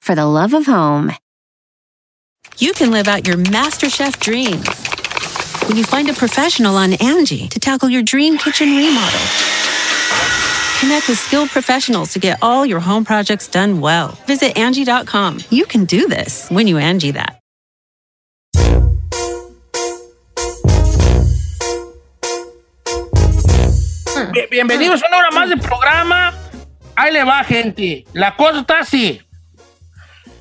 for the love of home. You can live out your MasterChef dreams when you find a professional on Angie to tackle your dream kitchen remodel. Connect with skilled professionals to get all your home projects done well. Visit Angie.com. You can do this when you Angie that. Bienvenidos a una hora más de programa. Ahí le va, gente. La cosa está así.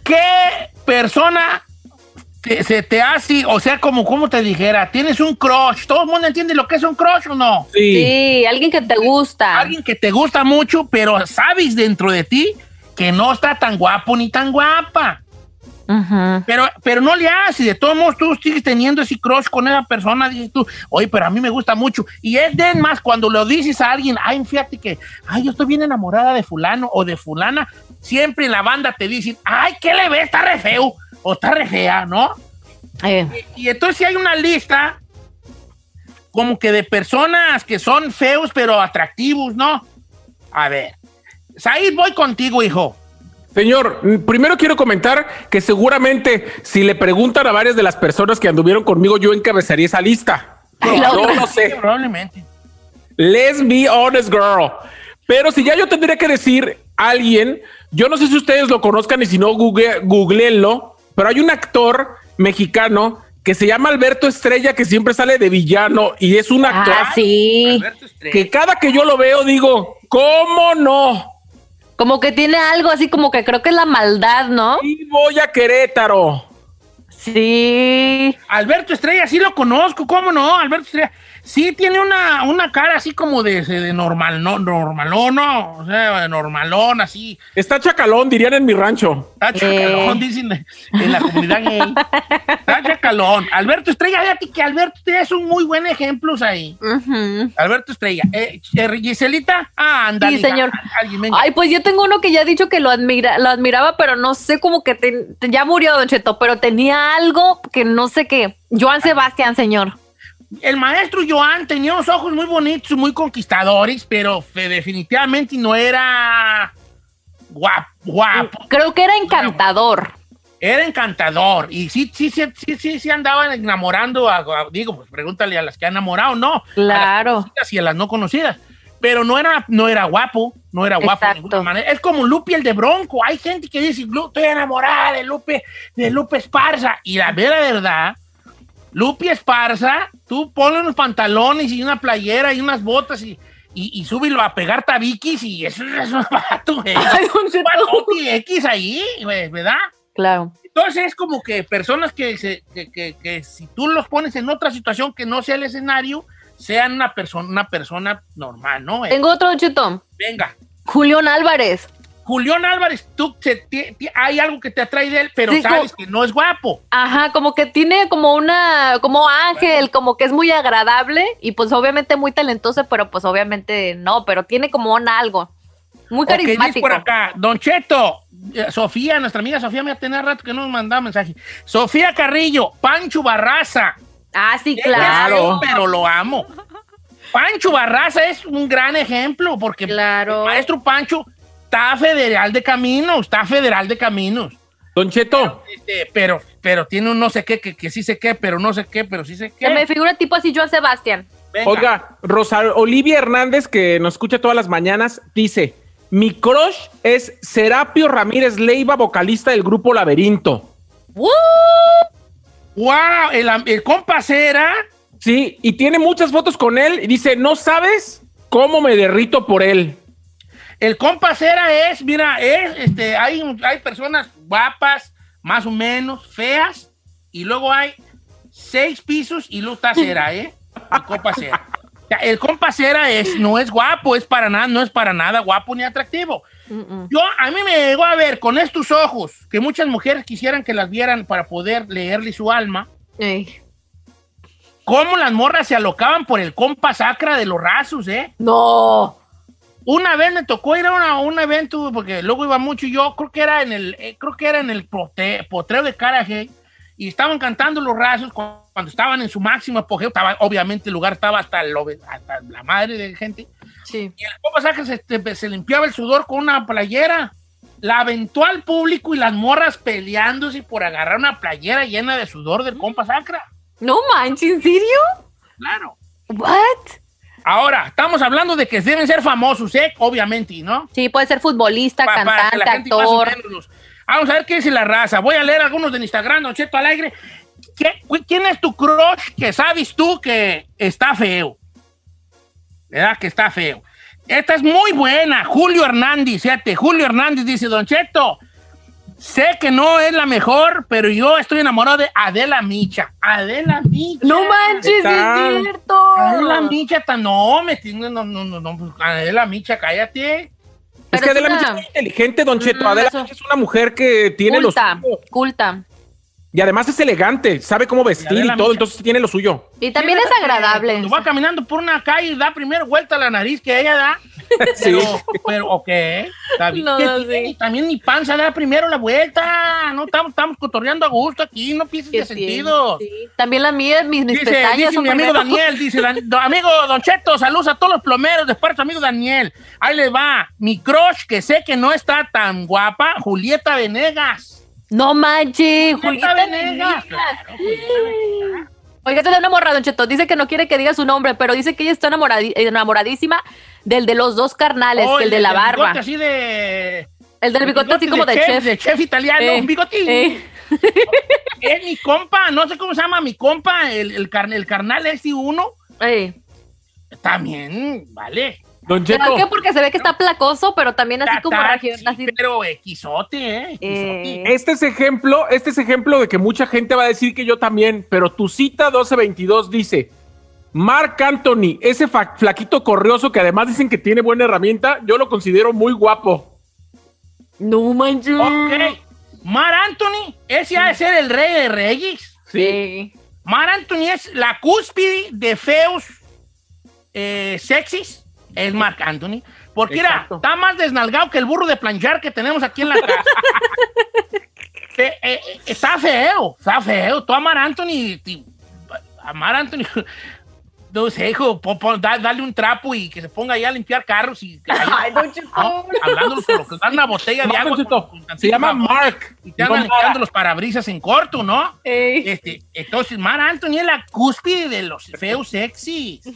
¿Qué persona te- se te hace, o sea, como, como te dijera, tienes un crush? ¿Todo el mundo entiende lo que es un crush o no? Sí, alguien que te gusta. Alguien que te gusta mucho, pero sabes dentro de ti que no está tan guapo ni tan guapa. Pero, pero no le haces, de todos modos tú sigues teniendo ese crush con esa persona, dices tú, oye, pero a mí me gusta mucho. Y es de más cuando lo dices a alguien, ay, fíjate que, ay, yo estoy bien enamorada de fulano o de fulana, siempre en la banda te dicen, ay, ¿qué le ves? Está re feo o está re fea, ¿no? Eh, Y entonces si hay una lista como que de personas que son feos pero atractivos, ¿no? A ver, Said, voy contigo, hijo. Señor, mm, primero quiero comentar que seguramente si le preguntan a varias de las personas que anduvieron conmigo, yo encabezaría esa lista. Ay, la yo otra. no sé. Probablemente. Let's be honest, girl. Pero si ya yo tendría que decir a alguien, yo no sé si ustedes lo conozcan y si no, google, googleenlo, pero hay un actor mexicano que se llama Alberto Estrella que siempre sale de villano y es un actor ah, sí. Alberto Estrella. que cada que yo lo veo digo, ¿cómo no? Como que tiene algo así como que creo que es la maldad, ¿no? Y voy a Querétaro. Sí. Alberto Estrella, sí lo conozco, ¿cómo no? Alberto Estrella. Sí tiene una, una cara así como de, de normal, no, normalón, ¿no? O sea, de normalón, así. Está chacalón, dirían en mi rancho. Está chacalón, dicen en la comunidad gay. Está chacalón. Alberto Estrella, fíjate que Alberto Estrella es un muy buen ejemplo ahí. Alberto Estrella. Eh, eh, Giselita, ah, anda. Sí, señor. Alguien. Ay, pues yo tengo uno que ya ha dicho que lo, admira, lo admiraba, pero no sé como que te- ya murió Don Cheto, pero tenía algo que no sé qué. Joan Sebastián, señor. El maestro Joan tenía unos ojos muy bonitos, muy conquistadores, pero definitivamente no era guapo. guapo. Creo que era encantador. Era encantador y sí, sí, sí, sí, sí, sí andaban enamorando a, a- digo, pues pregúntale a las que han enamorado, no. Claro. A las conocidas y a las no conocidas. Pero no era, no era guapo, no era guapo de ninguna manera. Es como Lupe el de Bronco. Hay gente que dice, "Lu- estoy enamorada de Lupe, de Lupe Esparza. Y la vera verdad, Lupe Esparza, tú ponle unos pantalones y una playera y unas botas y, y, y súbelo a pegar tabiquis y eso es un vato, güey. X ahí, ¿verdad? Claro. Entonces es como que personas que, se, que, que- que si tú los pones en otra situación que no sea el escenario, sean una persona, una persona normal, ¿no? Tengo otro Don Cheto. venga. Julián Álvarez. Julián Álvarez, tú hay algo que te atrae de él, pero sabes que no es guapo. Ajá, como que tiene como una, como ángel, como que es muy agradable y pues obviamente muy talentoso, pero pues obviamente no, pero tiene como un algo. Muy carismático. por acá, Don Cheto, eh, Sofía, nuestra amiga Sofía me tenía rato que no nos mandaba mensaje. Sofía Carrillo, Pancho Barraza. Ah, sí, claro. pero lo amo. Pancho Barraza es un gran ejemplo porque Claro. el maestro Pancho está federal de caminos, está federal de caminos. Don Cheto, Este, pero, pero tiene un no sé qué, que, que sí sé qué, pero no sé qué, pero sí sé qué. Se me figura tipo así Joan Sebastián. Venga. oiga, Rosa Olivia Hernández, que nos escucha todas las mañanas, dice: Mi crush es Serapio Ramírez Leiva, vocalista del grupo Laberinto. ¡Woo! ¡Wow! El, el compa Sí, y tiene muchas fotos con él y dice: No sabes cómo me derrito por él. El compa Cera es, mira, es, este, hay, hay personas guapas, más o menos, feas, y luego hay seis pisos y luego está Cera, ¿eh? El compa Cera. O sea, El compa Cera es, no es guapo, es para nada, no es para nada guapo ni atractivo. Yo, a mí me llegó a ver con estos ojos, que muchas mujeres quisieran que las vieran para poder leerle su alma, Ey. cómo las morras se alocaban por el compa sacra de los rasos, ¿eh? No. Una vez me tocó ir a una- un evento, porque luego iba mucho, y yo creo que era en el, eh, creo que era en el pote- potrero de Carajé, y estaban cantando los rasos cu- cuando estaban en su máximo apogeo, estaba, obviamente el lugar estaba hasta, lo- hasta la madre de gente, Sí. y el sacra se, este, se limpiaba el sudor con una playera, la aventó al público y las morras peleándose por agarrar una playera llena de sudor del compa sacra, No manches, ¿en serio? claro. What? Ahora, estamos hablando de que deben ser famosos, ¿eh? Obviamente, ¿no? Sí, puede ser futbolista, Pa- cantante, la gente actor. los- Vamos a ver qué dice la raza. Voy a leer algunos de Instagram, Don Cheto Alegre. ¿Qué- cu- ¿Quién es tu crush que sabes tú que está feo? ¿Verdad? Que está feo. Esta es muy buena. Julio Hernández, fíjate. Julio Hernández dice, Don Cheto, sé que no es la mejor, pero yo estoy enamorado de Adela Micha. Adela Micha. No manches, es cierto. Adela Micha, tan- no, me tiene, no, no, no, no, pues, Adela Micha, cállate. Es que Adela Micha es muy inteligente, Don Cheto. Mm, Adela. Micha es una mujer que tiene culta, lo suyo. culta. Y además es elegante, sabe cómo vestir y todo, Micha. entonces tiene lo suyo. Y también Sí, es agradable. Cuando va caminando por una calle y da primero vuelta a la nariz que ella da. Sí. Pero, pero ok. Está bien. No, sé. También mi panza da primero la vuelta. No estamos, estamos cotorreando a gusto aquí, no pienses ¿Qué de sentido. Sí. También las mías, mis, mis Dice, pestañas dice son mi amigo primero. Daniel, dice, do- amigo Don Cheto, saludos a todos los plomeros de parte amigo Daniel. Ahí les va, mi crush, que sé que no está tan guapa, Julieta Venegas. No manches, Julieta Venegas. Claro, Julieta. Oiga, da enamorado, Don Cheto. Dice que no quiere que diga su nombre, pero dice que ella está enamoradi- enamoradísima del de los dos carnales, Oh, que el de la barba. bigote así de... El del bigote así como de, chef. De chef italiano, Eh, un bigotín. eh. Es mi compa, no sé cómo se llama mi compa, el, el, el carnal ese uno. Eh. También, vale. Don ¿Pero Cheto, qué? Porque se ve que está placoso, pero también así como región, sí, así. Pero equisote, ¿eh? Eh. este es ejemplo, este es ejemplo de que mucha gente va a decir que yo también, pero tu cita 1222 dice, Mark Anthony, ese flaquito corrioso que además dicen que tiene buena herramienta, yo lo considero muy guapo. No manches. Ok. Mar Anthony, ese ha de ser el rey de reyes. Sí. Mar Anthony es la cúspide de feos eh, sexys. Es Marc Anthony. Porque era, está más desnalgado que el burro de planchar que tenemos aquí en la casa. Eh, eh, está feo, está feo. Tú a Mar Anthony, ti- a Mar Anthony, no sé, hijo, pon- pon- da- dale un trapo y que se ponga ahí a limpiar carros y que Ay, Don Cheto. ¿no? Hablando con lo que dan una botella de agua. Con- con se llama Mark. Y te andan limpiando los parabrisas en corto, ¿no? Ey. Este, entonces, Mar Anthony es la cúspide de los feos sexys. Sí,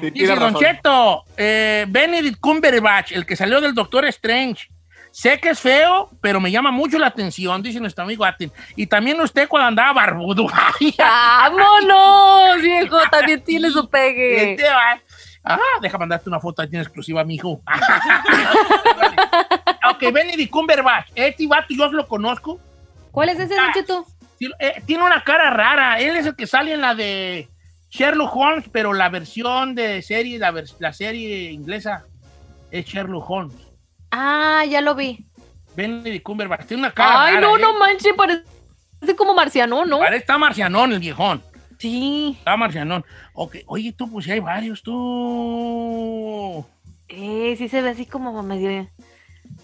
Dice tiene Don razón. Cheto, eh, Benedict Cumberbatch, el que salió del Doctor Strange. Sé que es feo, pero me llama mucho la atención, dice nuestro amigo Atin. Y también usted cuando andaba barbudo. ¡Vámonos, viejo! También tiene su pegue. este va. Ah, deja mandarte una foto ahí en exclusiva, mijo. ok, Benedict Cumberbatch. Este vato yo lo conozco. ¿Cuál es ese, Cheto? Sí, eh, tiene una cara rara. Él es el que sale en la de Sherlock Holmes, pero la versión de serie, la, vers- la serie inglesa es Sherlock Holmes. Ah, ya lo vi. Benedict Cumberbatch. Tiene una cara Ay, rara, no, ¿eh? no manches, parece como marciano, ¿no? Parece está marcianón el viejón. Sí. Está marcianón. Ok, oye, tú, pues sí hay varios, tú. Eh, sí se ve así como medio.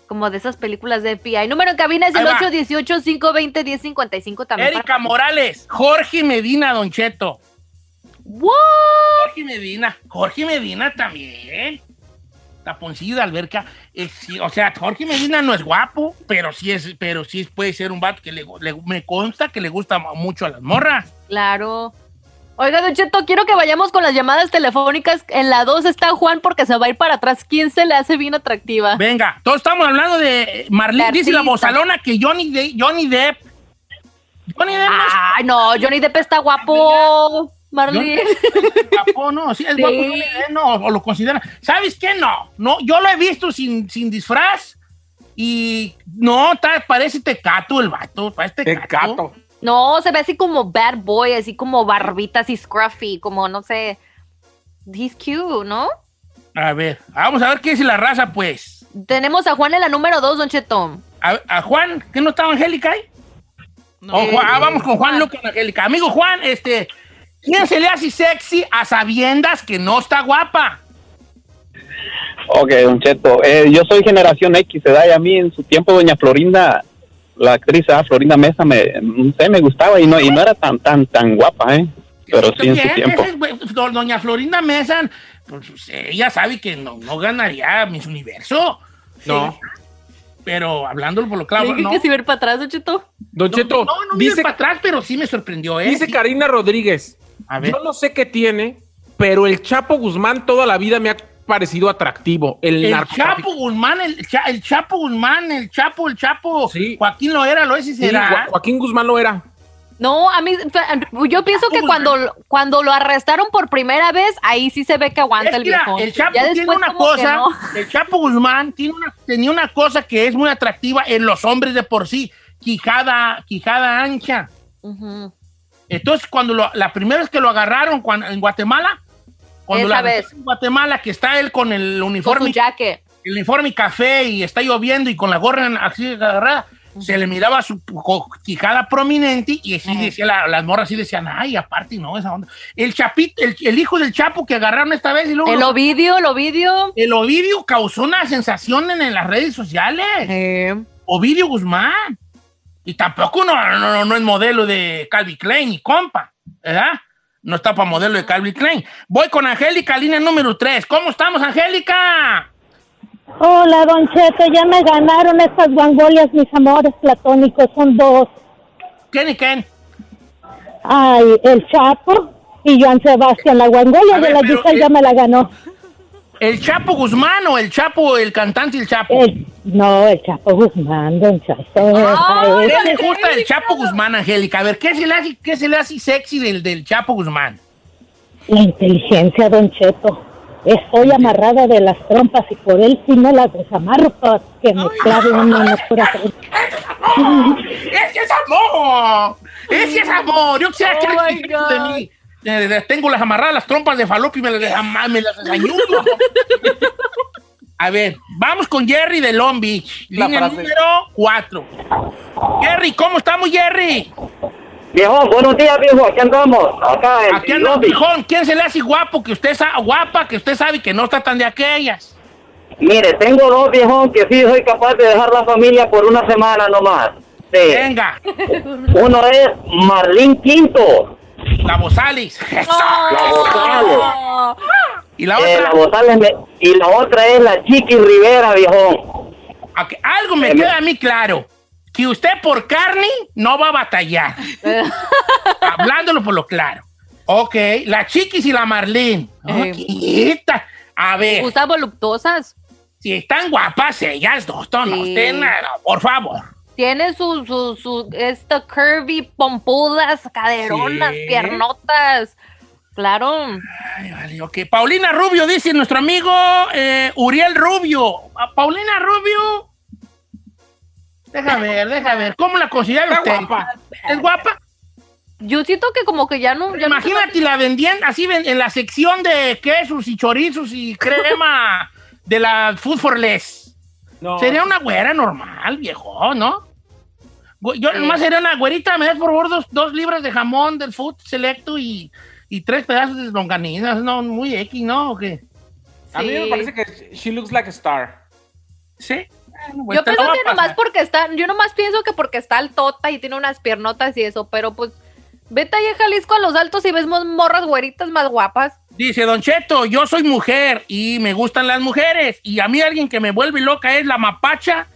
Como de esas películas de FBI. Número en cabina es el Ahí va. 818-520-1055 también. Erika Morales, Jorge Medina, Don Cheto. ¿What? Jorge Medina, Jorge Medina también. Taponcillo de alberca. Eh, sí, o sea, Jorge Medina no es guapo, pero sí es, pero sí puede ser un vato que le, le- me consta que le gusta mucho a las morras. Claro. Oiga, Don Cheto, quiero que vayamos con las llamadas telefónicas. En la 2 está Juan porque se va a ir para atrás. ¿Quién se le hace bien atractiva? Venga, todos estamos hablando de Marlene, La dice la bozalona que Johnny, De- Johnny Depp. Johnny Depp Ay, no, Johnny Depp está guapo. Marlene. guapo, no, sí, es Sí. guapo no, o lo consideran. ¿Sabes qué? No, no, yo lo he visto sin, sin disfraz y no, ta- parece tecato el vato, parece tecato. Tecato. No, se ve así como bad boy, así como barbita, así scruffy, como no sé. He's cute, ¿no? A ver, vamos a ver qué dice la raza, pues. Tenemos a Juan en la número dos, Don Cheto. A, a Juan, ¿qué no estaba Angélica ahí? No. Oh, Juan, ah, vamos con Juan Lucas Angélica. Amigo Juan, este, ¿quién se le hace sexy a sabiendas que no está guapa? Ok, Don Cheto. Eh, yo soy generación X, ¿verdad? Y a mí en su tiempo Doña Florinda, la actriz ah, Florinda Mesa, me, no sé, me gustaba y no, y no era tan, tan, tan guapa, ¿eh? Pero sí en su tiempo. es, Doña Florinda Mesa, pues ella sabe que no, no ganaría Miss Universo. No. Pero hablándolo por lo claro, Dije no. que si ver para atrás, Don Cheto. Don No, Cheto, no, no dice, dice para atrás, pero sí me sorprendió, ¿eh? dice. Karina Rodríguez. A ver. Yo no sé qué tiene, pero el Chapo Guzmán toda la vida me ha parecido atractivo. El, El. Chapo Guzmán, el, Cha- el Chapo Guzmán, el Chapo, el Chapo. Sí. Joaquín lo era, lo es y Sí, será. Jo- Joaquín Guzmán lo era. No, a mí, yo pienso que cuando, cuando lo arrestaron por primera vez, ahí sí se ve que aguanta Es el viejo. el Chapo Ya tiene una cosa, no. el Chapo Guzmán tiene una, tenía una cosa que es muy atractiva en los hombres de por sí, quijada, quijada ancha. Ujú. Entonces, cuando lo- la primera vez que lo agarraron cuando- en Guatemala, cuando Esa agarraron vez. en Guatemala, que está él con el uniforme, el uniforme café y está lloviendo y con la gorra así agarrada, se le miraba su quijada prominente y así decía, la- las morras así decían, ay, aparte, no, esa onda. El chapito, el, el hijo del Chapo que agarraron esta vez y luego El Ovidio, el Ovidio. el Ovidio causó una sensación en, en las redes sociales. Eh, Ovidio Guzmán. Y tampoco no, no, no, no es modelo de Calvin Klein y compa, ¿verdad? No está para modelo de Calvin Klein. Voy con Angélica, línea número 3. ¿Cómo estamos, Angélica? Hola, Don Cheto, ya me ganaron estas guangolias, mis amores platónicos, son dos. ¿Quién y quién? Ay, el Chapo y Joan Sebastián, la guangolia de la pero, Giselle eh, ya me la ganó. ¿El Chapo Guzmán o el Chapo, el cantante y el Chapo? El- no, el Chapo Guzmán, Don Cheto. Ay, ¿Qué le gusta del Chapo Guzmán, Angélica? A ver, ¿qué se le hace, qué se le hace sexy del, del Chapo Guzmán? la inteligencia, Don Cheto. Estoy amarrada de las trompas y por él sí me las desamarro para que me clave una locura. ¡Ese es amor! ¡Ese es amor! Yo quisiera que Oh, de mí. Eh, tengo las amarradas, las trompas de falopio y me las, me las desañudo. A ver, vamos con Jerry de Long Beach. La Línea frase. número 4. Jerry, ¿cómo estamos, Jerry? Viejo, buenos días, viejo. Aquí andamos. Acá en Aquí anda un pijón. ¿Quién se le hace guapo que usted sa- guapa que usted sabe que no está tan de aquellas? Mire, tengo dos viejos que sí soy capaz de dejar la familia por una semana nomás. Sí. Venga, Uno es Marlín Quinto. La Bosalis. La Bozales. Y la Eh, la otra, me- y la otra es la Chiqui Rivera, viejo. Ok, algo me Eh, queda a mí claro. Que usted por carne no va a batallar. Hablándolo por lo claro. Ok, la Chiquis y la Marlene. Eh. Chiquita. A ver, ¿Gustan voluptuosas? si están guapas ellas dos, no, no, Sí. usted nada, por favor. Tiene su, su, su, esta curvy, pompudas, caderonas, Sí. piernotas. Claro. Ay, vale, ok. Paulina Rubio, dice nuestro amigo eh, Uriel Rubio. A Paulina Rubio. Deja ver, deja ver. ¿Cómo la considera usted? guapa. ¿Es guapa? Yo siento que como que ya no... Ya no- Imagínate, la vendían así en la sección de quesos y chorizos y crema de la Food for Less. No. Sería una güera normal, viejo, ¿no? Yo Sí. nomás sería una güerita, me das por favor dos, dos libras de jamón del Food Selecto y, y tres pedazos de longaninas, ¿no? Muy X, ¿no? ¿O qué? A mí me parece que she looks like a star. ¿Sí? Bueno, pues Yo pienso que pasar. nomás porque está, yo nomás pienso que porque está altota y tiene unas piernotas y eso, pero pues vete ahí a Jalisco a los altos y ves mo- morras güeritas más guapas. Dice Don Cheto, yo soy mujer y me gustan las mujeres. Y a mí alguien que me vuelve loca es la mapacha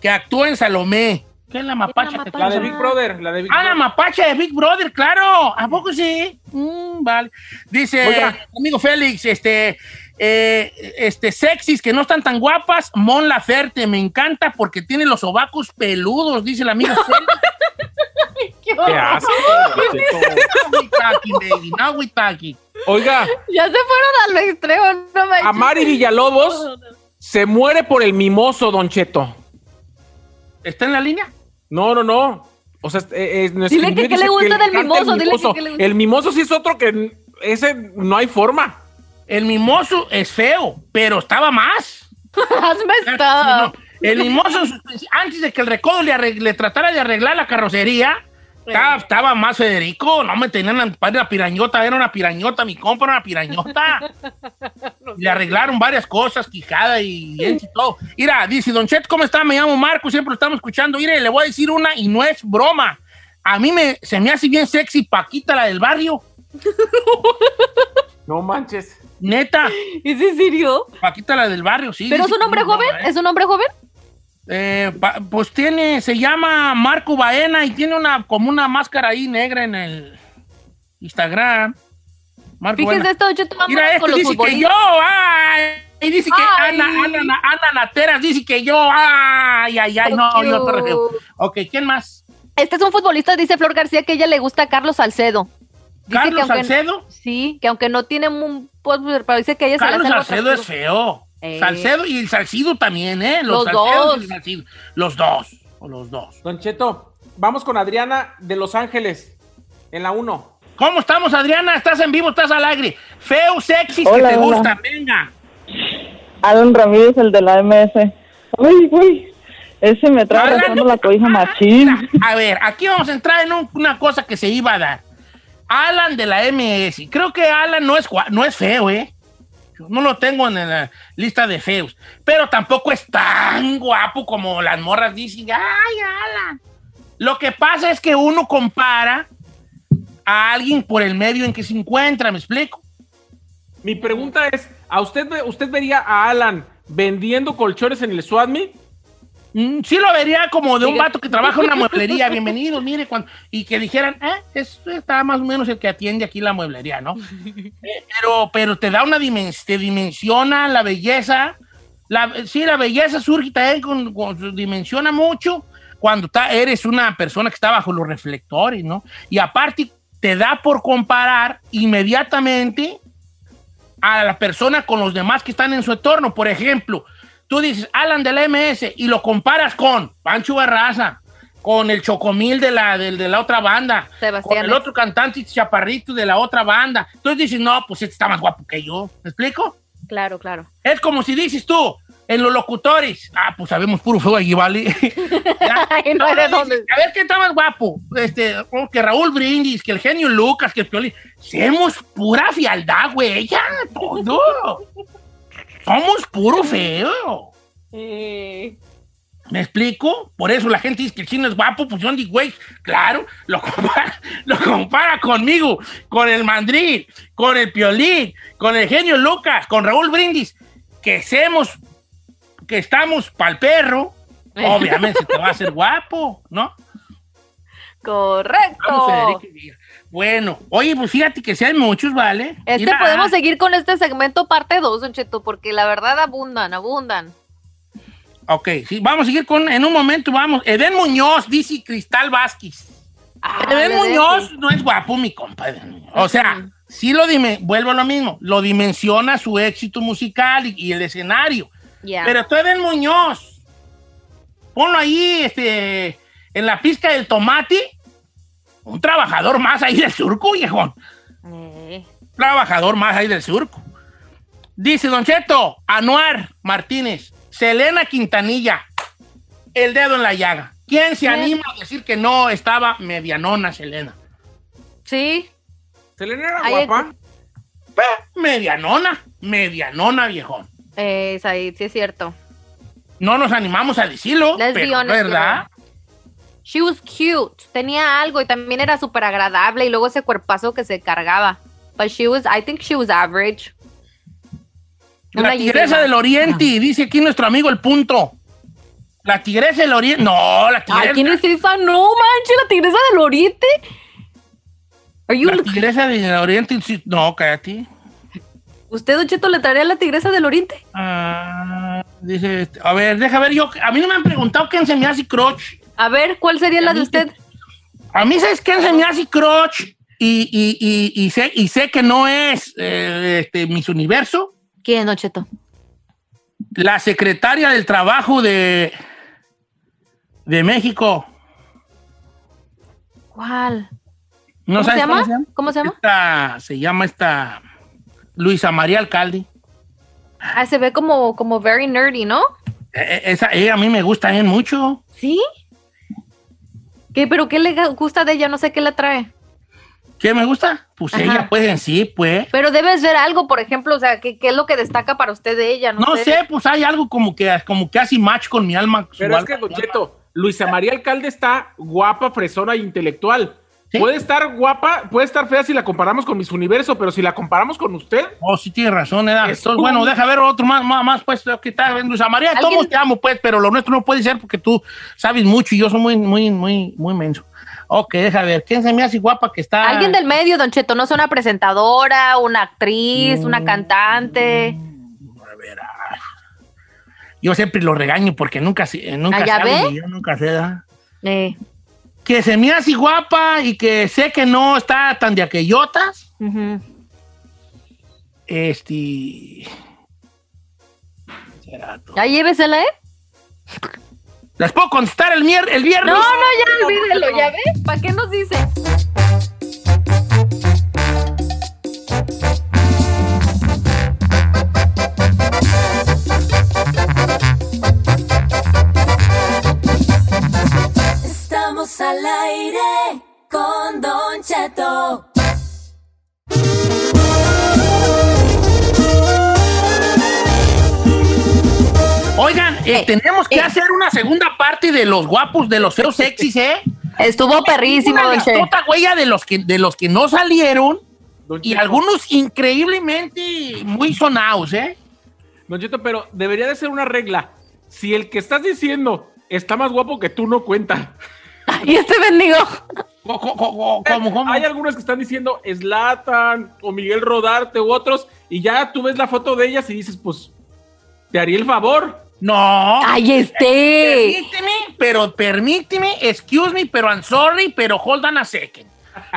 que actúa en Salomé. ¿Qué es la mapacha? la La de Big? Brother, la de Big Ah, la Brother. mapacha de Big Brother, claro. ¿A poco sí? Mm, vale. Dice, Oiga. amigo Félix, este, eh, este, sexys que no están tan guapas, Mon Laferte, me encanta porque tiene los sobacos peludos, dice el amigo Félix. ¡Qué Qué asco. Now we talking. Oiga, Ya se fueron a lo extremo, no me a Mari Villalobos se muere por el mimoso, Don Cheto. ¿Está en la línea? No, no, no. O sea, eh, eh, Dile que qué le gusta del mimoso, el dile que mimoso. qué le gusta. El mimoso sí es otro que ese no hay forma. El mimoso es feo, pero estaba más. Hazme no. El mimoso, antes de que el recodo le tratara de arreglar la carrocería, estaba, estaba más Federico. No me tenían para una pirañota, era una pirañota, mi compa era una pirañota. Le arreglaron varias cosas, quijada y todo. Mira, dice, Don Chet, ¿cómo está? Me llamo Marco, siempre lo estamos escuchando. Mire, le voy a decir una y no es broma. A mí me, se me hace bien sexy Paquita, la del barrio. No manches. Neta, ¿Es en serio? Paquita, la del barrio, sí. ¿Pero es dice un hombre es joven? ¿eh? ¿Es un hombre joven? Eh, pues tiene, se llama Marco Baena y tiene una como una máscara ahí negra en el Instagram. Marco Fíjense Baena. esto, Cheto, vámonos Mira, los dice que yo, ay, y dice que Ay. Ana, Ana, Ana, Ana Nateras dice que yo, ay, ay, ay, no, yo te. Ok, ¿quién más? Este es un futbolista, dice Flor García, que ella le gusta a Carlos Salcedo. Dice Carlos que aunque- Salcedo. Sí, que aunque no tiene un... Pues, pero dice que ella se Carlos algo Salcedo es feo. Eh. Salcedo y el Salcido también, ¿eh? Los Salcedos dos. y el Salcido. Los dos. O los dos. Don Cheto, vamos con Adriana de Los Ángeles, en la 1. ¿Cómo estamos, Adriana? ¿Estás en vivo? ¿Estás al aire? Feo, sexy, que te hola. gusta. Venga. Alan Ramírez, el de la MS. Ay, güey. Ese me trae rezando la cobija machín. a ver, aquí vamos a entrar en un- una cosa que se iba a dar. Alan de la MS. Creo que Alan no es, no es feo, ¿eh? Yo no lo tengo en la lista de feos. Pero tampoco es tan guapo como las morras dicen. ¡Ay, Alan! Lo que pasa es que uno compara a alguien por el medio en que se encuentra, ¿me explico? Mi pregunta es, ¿a usted, usted vería a Alan vendiendo colchones en el SWATMI? Mm, Sí lo vería como de un vato que trabaja en una mueblería. Bienvenidos, mire, cuando, y que dijeran, eh, es, está más o menos el que atiende aquí la mueblería, ¿no? Eh, pero, pero te da una dimensión, te dimensiona la belleza. La, sí, la belleza surge también con, con- dimensiona mucho cuando ta- eres una persona que está bajo los reflectores, ¿no? Y aparte te da por comparar inmediatamente a la persona con los demás que están en su entorno. Por ejemplo, tú dices Alan de la MS y lo comparas con Pancho Barraza, con el Chocomil de la, del- de, la otra banda, Sebastián. con el otro cantante Chaparrito de la otra banda. Entonces dices, no, pues este está más guapo que yo. ¿Me explico? Claro, claro. Es como si dices tú, en los locutores, ah, pues sabemos puro feo allí, ¿vale? Ay, no de dónde. A ver, ¿qué está más guapo? Este, oh, que Raúl Brindis, que el genio Lucas, que el Piolín. Somos pura fialdad, güey, ya, todo. Somos puro feo. ¿Me explico? Por eso la gente dice que el chino es guapo, pues son de güey. Claro, lo compara, lo compara conmigo, con el mandril, con el piolín, con el genio Lucas, con Raúl Brindis, que hacemos, que estamos pa'l perro. Obviamente te va a hacer guapo, ¿no? Correcto. Vamos, Federico. Bueno, oye, pues fíjate que si hay muchos, ¿vale? Este Mira, podemos seguir con este segmento parte 2, Don Cheto, porque la verdad abundan, abundan. Ok, sí, vamos a seguir con, en un momento, vamos. Eden Muñoz, dice Cristal Vázquez. Ah, Eden Muñoz no es guapo, mi compa. Eden Muñoz. O sea, sí lo dime, vuelvo a lo mismo, lo dimensiona su éxito musical y, y el escenario. Ya. Pero tú, Eden Muñoz, ponlo ahí, este, en la pizca del tomate, un trabajador más ahí del surco, viejón. Eh, Trabajador más ahí del surco. Dice Don Cheto, Anuar Martínez, Selena Quintanilla, el dedo en la llaga. ¿Quién se anima a decir que no estaba medianona Selena? sí, ¿Selena era Ahí- guapa? Medianona, medianona, viejón. eh, es ahí, sí es cierto. No nos animamos a decirlo, pero honest, ¿verdad? She was cute, tenía algo y también era súper agradable y luego ese cuerpazo que se cargaba. But she was, I think she was average. La tigresa del oriente, dice aquí nuestro amigo el punto. La tigresa del oriente. No, la tigresa. Ay, ¿quién es esa? No manches, la tigresa del oriente. Are you La tigresa del oriente. No, cállate. ¿Usted, Don Cheto, le traería la tigresa del oriente? Ah, dice, a ver, deja ver yo. A mí no me han preguntado quién se me hace crotch. A ver, ¿cuál sería la de usted? A mí, ¿sabes quién se me hace crotch? Y, y, y, y sé, y sé que no es eh, este, Miss Universo. ¿Quién, Don Cheto? La secretaria del trabajo de, de México. ¿Cuál? ¿No ¿Cómo se llama? ¿Cómo se llama? Esta, se llama esta Luisa María Alcalde. Ah, se ve como, como very nerdy, ¿no? Eh, eh, Esa, ella a mí me gusta bien mucho. ¿Sí? ¿Qué? ¿Pero qué le gusta de ella? No sé qué le trae. ¿Qué me gusta? Pues Ajá. ella, pues en sí, pues. Pero debes ver algo, por ejemplo, o sea, ¿qué, qué es lo que destaca para usted de ella? No, No sé, pues hay algo como que, como que hace match con mi alma. su Pero es alma, que, Don. Cheto, Luisa María Alcalde está guapa, fresona e intelectual. ¿Sí? Puede estar guapa, puede estar fea si la comparamos con Miss Universo, pero si la comparamos con usted, Oh, sí tiene razón, ¿verdad? Es Entonces, un- bueno, deja ver otro más, más, más pues, que está viendo. Luisa María, todos te amo, pues, pero lo nuestro no puede ser porque tú sabes mucho y yo soy muy, muy, muy, muy menso. Ok, deja ver, ¿quién se me hace guapa que está? Alguien del medio, Don Cheto, no es una presentadora, una actriz, Mm. una cantante. A ver, ah. Yo siempre lo regaño porque nunca, sé- nunca Ah, ella, nunca sé, ¿verdad? Eh, Que se me hace guapa y que sé que no está tan de aquellotas. Este. Ya llévesela, ¿eh? ¿Les puedo contestar el, mier el viernes? No, no, ya olvídelo, ¿ya ves? ¿Para qué nos dice? Eh, tenemos que eh. hacer una segunda parte de los guapos, de los feos sexys, ¿eh? Estuvo perrísimo, Una listota, huella de los que de los que no salieron Don y algunos increíblemente muy sonados, ¿eh? Don Cheto, pero debería de ser una regla. Si el que estás diciendo está más guapo que tú, no cuenta. Y este bendigo. Co- co- co- co- ¿Cómo, cómo? Hay algunos que están diciendo Slatan o Miguel Rodarte u otros, y ya tú ves la foto de ellas y dices, pues, te haría el favor. No. ¡Ay, este! Permíteme, pero permíteme, excuse me, pero I'm sorry, pero hold on a second.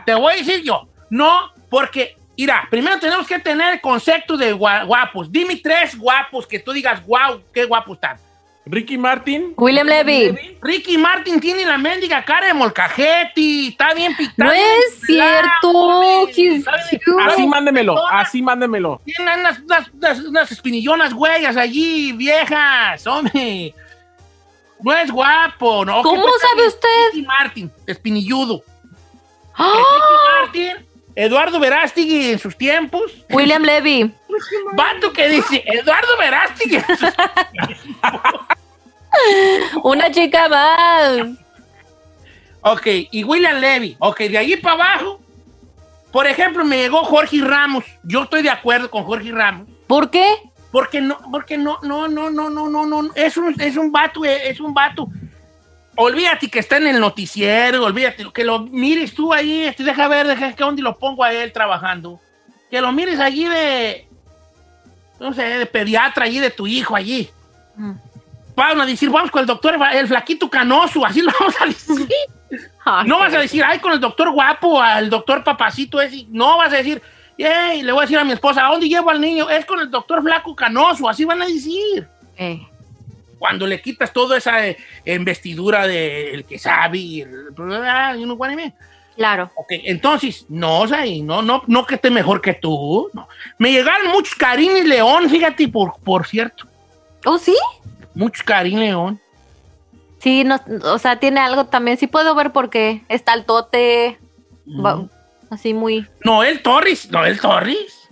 Te voy a decir yo, no, porque, mira, primero tenemos que tener el concepto de gua- guapos. Dime tres guapos que tú digas, wow, qué guapos están. Ricky Martin. William Levy. Ricky Martin tiene la mendiga cara de molcajete, está bien pintado. No es cierto. Así mándemelo, así mándemelo. Tiene unas, unas, unas, unas espinillonas huellas allí, viejas, hombre. No es guapo, ¿no? ¿Cómo ¿Qué pues, sabe usted? Ricky Martin, espinilludo. ¡Ah! Ricky Martin, Eduardo Verástegui en sus tiempos. William Levy. Vato que dice, Eduardo Verástegui. en sus- Una chica más. ok, y William Levy. Ok, de allí para abajo. Por ejemplo, me llegó Jorge Ramos. Yo estoy de acuerdo con Jorge Ramos. ¿Por qué? Porque no, porque no, no, no, no, no, no, no. Es un, es un vato, eh, es un vato. Olvídate que está en el noticiero, olvídate, que lo mires tú ahí, este, deja ver, deja que dónde lo pongo a él trabajando. Que lo mires allí de, no sé, de pediatra allí de tu hijo allí. Mm. Van a decir, vamos con el doctor, el flaquito canoso, así lo vamos a decir. Ay, No vas a decir, ay, con el doctor guapo, al doctor papacito ese. No vas a decir, "Ey", le voy a decir a mi esposa, ¿a dónde llevo al niño? Es con el doctor flaco canoso, así van a decir. Eh, Cuando le quitas toda esa eh, investidura del que sabe y el, ah, you claro. Ok, entonces, no, o sea, y no, no, no que esté mejor que tú. No. Me llegaron muchos Karim y León, fíjate, por, por cierto. ¿Oh, sí? Muchos Karim León. Sí, no, o sea, tiene algo también. Sí puedo ver por qué. Está el tote. va- así muy. Noel Torres, Noel Torres.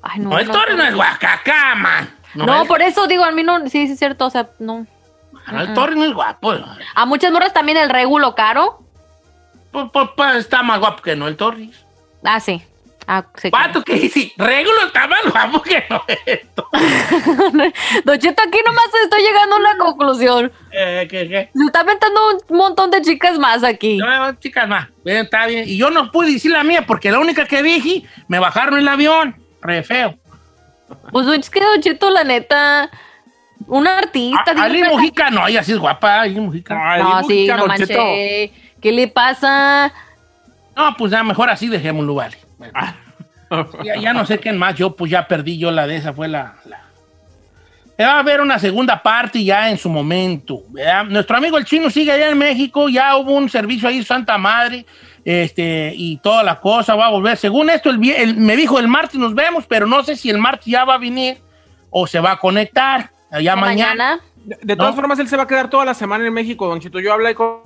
Ay, no. Noel no, Torres no es guacacá, man. No, por eso digo, a mí no. Sí, sí, es cierto. O sea, no. Noel Torres no es guapo. A muchas morras también el regulo caro. Pues, pues, pues, está más guapo que Noel Torres. Ah, sí. Ah, sí. Pato que dice, Regulo está más guapo que Noel Torres. Don Cheto, aquí nomás estoy llegando a una conclusión. Eh, ¿qué, qué? Se está aventando un montón de chicas más aquí. No, chicas, más. Bien, está bien. Y yo no pude decir la mía porque la única que dije, me bajaron el avión. Re feo. Pues es que Don Cheto, la neta, una artista. A- Ali dígame- Mujica, no, ella sí es guapa. Ali Mujica. No, sí, Mujica, no Don manches. Cheto. ¿Qué le pasa? No, pues ya mejor así dejémoslo, vale. Bueno, ya, ya no sé quién más, yo pues ya perdí yo la de esa, fue la... la- Eh, Va a haber una segunda parte ya en su momento. ¿verdad? Nuestro amigo el chino sigue allá en México, ya hubo un servicio ahí, Santa Madre, este, y toda la cosa va a volver. Según esto, el, el- me dijo el martes nos vemos, pero no sé si el martes ya va a venir, o se va a conectar ya mañana. De, de todas ¿No? formas, él se va a quedar toda la semana en México, Don Chito. Yo hablé con,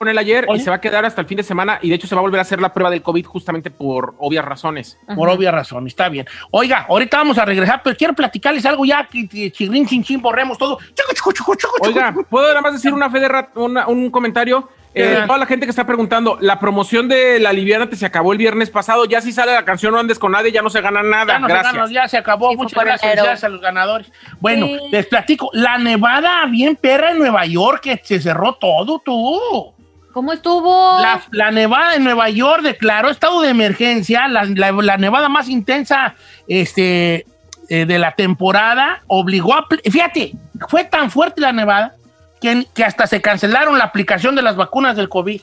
con él ayer Oye. y se va a quedar hasta el fin de semana y de hecho se va a volver a hacer la prueba del COVID justamente por obvias razones. Por obvia razón, está bien. Oiga, ahorita vamos a regresar, pero quiero platicarles algo ya, que chirrín, chin, chin, borremos todo. Chucu, chucu, chucu, chucu, Oiga. ¿puedo nada más decir una fe de una- un comentario? Eh, Ya. toda la gente que está preguntando, la promoción de La Liviana se acabó el viernes pasado, ya si sale la canción No andes con nadie, ya no se gana nada. Ya, no se Gracias. ganó, ya se acabó. Sí, Muchas gracias, a los ganadores. Bueno, Sí. les platico. La nevada bien perra en Nueva York, que se cerró todo, tú. ¿Cómo estuvo? La, nevada en Nueva York declaró estado de emergencia, la, la- nevada más intensa este, eh, de la temporada, obligó a... Fíjate, fue tan fuerte la nevada que, que hasta se cancelaron la aplicación de las vacunas del COVID.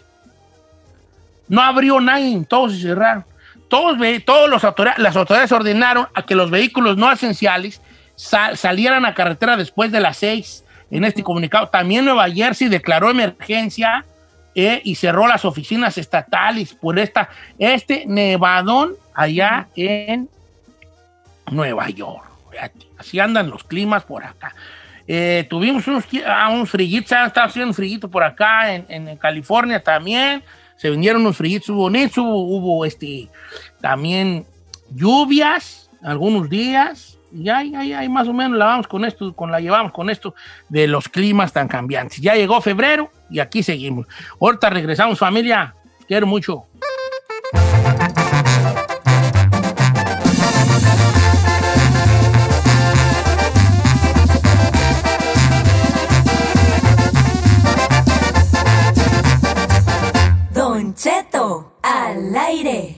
No abrió nadie, todos se cerraron. Todos, todos los autoridades, las autoridades ordenaron a que los vehículos no esenciales sal- salieran a carretera después de las seis. En este comunicado, también Nueva Jersey declaró emergencia eh, y cerró las oficinas estatales por esta, este nevadón allá en Nueva York. Fíjate, así andan los climas por acá. Eh, tuvimos unos, ah, unos frillitos, ah, estaba haciendo un frillito por acá en, en California también. Se vinieron unos frillitos bonitos, hubo, hubo este, también lluvias algunos días. Y ahí, ahí, ahí más o menos la vamos con esto, con la llevamos con esto de los climas tan cambiantes. Ya llegó febrero y aquí seguimos. Ahorita regresamos, familia. Quiero mucho. Don Cheto al aire.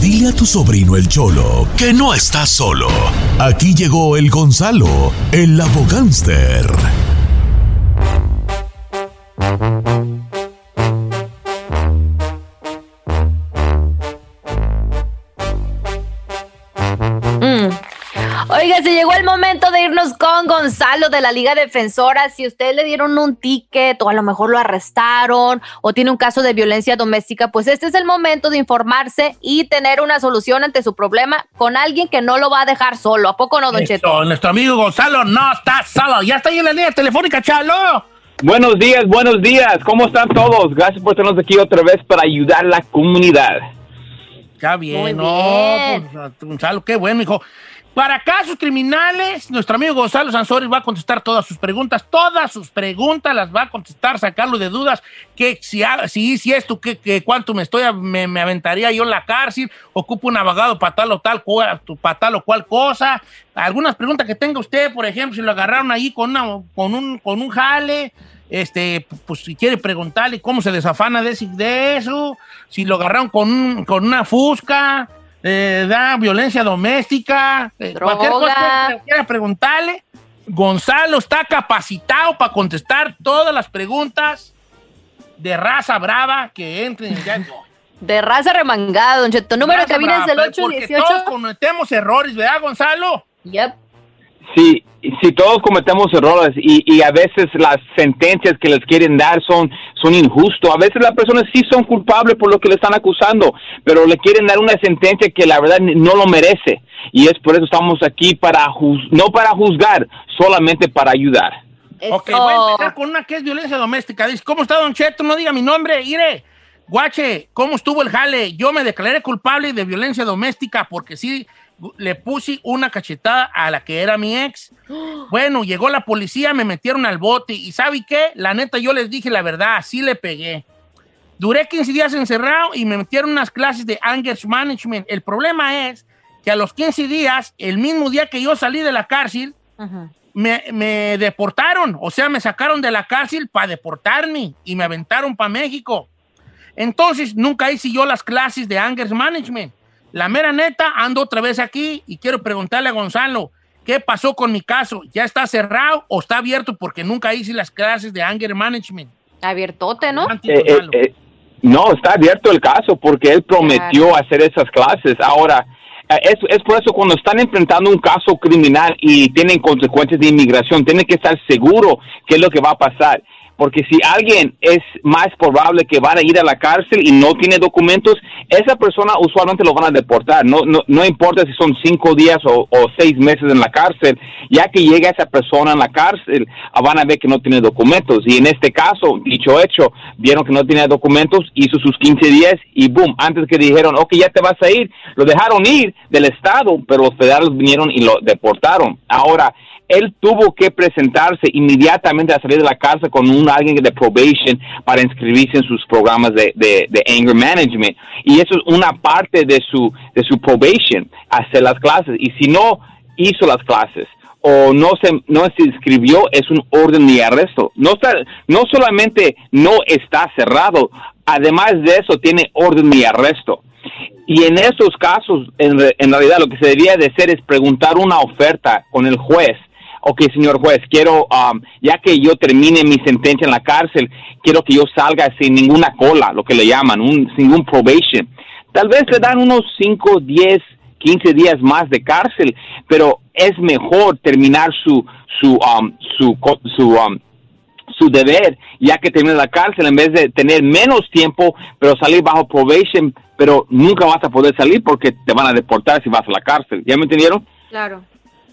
Dile a tu sobrino el Cholo que no está solo. Aquí llegó el Gonzalo, el abogánster. El momento de irnos con Gonzalo de la Liga Defensora. Si usted le dieron un ticket o a lo mejor lo arrestaron o tiene un caso de violencia doméstica, pues este es el momento de informarse y tener una solución ante su problema con alguien que no lo va a dejar solo. ¿A poco no, Don Cheto? Nuestro amigo Gonzalo no está solo. Ya está ahí en la línea telefónica, chalo. Buenos días, buenos días. ¿Cómo están todos? Gracias por tenernos aquí otra vez para ayudar a la comunidad. Ya bien, Muy no, bien. pues, Gonzalo, qué bueno, hijo. Para casos criminales, nuestro amigo Gonzalo Sansores va a contestar todas sus preguntas. Todas sus preguntas las va a contestar, sacarlo de dudas. Que si, si, si esto, que, que cuánto me estoy, me, aventaría yo en la cárcel, ocupo un abogado para tal o tal, para tal o cual cosa. Algunas preguntas que tenga usted, por ejemplo, si lo agarraron ahí con, un, con un jale, este, pues si quiere preguntarle cómo se desafana de, de eso, si lo agarraron con, con una fusca, eh, da violencia doméstica, eh, cualquier cosa que quiera preguntarle. Gonzalo está capacitado para contestar todas las preguntas de raza brava que entren en el día de raza remangada, Don Cheto. Número de cabina es el porque Todos 818. cometemos errores, ¿verdad, Gonzalo? Yep. Sí, sí, todos cometemos errores y, y a veces las sentencias que les quieren dar son, son injustos. A veces las personas sí son culpables por lo que le están acusando, pero le quieren dar una sentencia que la verdad no lo merece. Y es por eso estamos aquí para juz- no para juzgar, solamente para ayudar. Ok, voy a empezar con una que es violencia doméstica. Dice, ¿cómo está Don Cheto? No diga mi nombre. Ire, guache, ¿cómo estuvo el jale? Yo me declaré culpable de violencia doméstica porque sí le puse una cachetada a la que era mi ex. Bueno, llegó la policía, me metieron al bote y ¿sabe qué? La neta, yo les dije la verdad, sí le pegué. Duré 15 días encerrado y me metieron unas clases de anger management. El problema es que a los 15 días, el mismo día que yo salí de la cárcel, me, me deportaron, o sea, me sacaron de la cárcel para deportarme y me aventaron para México. Entonces, nunca hice yo las clases de anger management. La mera neta, ando otra vez aquí y quiero preguntarle a Gonzalo, ¿qué pasó con mi caso? ¿Ya está cerrado o está abierto porque nunca hice las clases de anger management? Abiertote, ¿no? Eh, eh, eh, no, está abierto el caso porque él prometió hacer esas clases. Ahora, es, es por eso cuando están enfrentando un caso criminal y tienen consecuencias de inmigración, tienen que estar seguro qué es lo que va a pasar. Porque si alguien es más probable que van a ir a la cárcel y no tiene documentos, esa persona usualmente lo van a deportar. No, no, no importa si son cinco días o, seis meses en la cárcel, ya que llega esa persona en la cárcel, ah, van a ver que no tiene documentos. Y en este caso, dicho hecho, vieron que no tenía documentos, hizo sus 15 días y boom, antes que dijeron, ok, ya te vas a ir, lo dejaron ir del Estado, pero los federales vinieron y lo deportaron. Ahora, él tuvo que presentarse inmediatamente a salir de la casa con un alguien de probation para inscribirse en sus programas de, de, anger management. Y eso es una parte de su, de su probation, hacer las clases. Y si no hizo las clases o no se, no se inscribió, es un orden de arresto. No, está, no solamente no está cerrado, además de eso tiene orden de arresto. Y en esos casos, en, en realidad, lo que se debía de hacer es preguntar una oferta con el juez. Ok, señor juez, quiero, um, ya que yo termine mi sentencia en la cárcel, quiero que yo salga sin ninguna cola, lo que le llaman, un, sin ningún probation. Tal vez le dan unos 5, 10, 15 días más de cárcel, pero es mejor terminar su, su, um, su, su, um, su deber, ya que termina la cárcel, en vez de tener menos tiempo, pero salir bajo probation, pero nunca vas a poder salir porque te van a deportar si vas a la cárcel. ¿Ya me entendieron? Claro.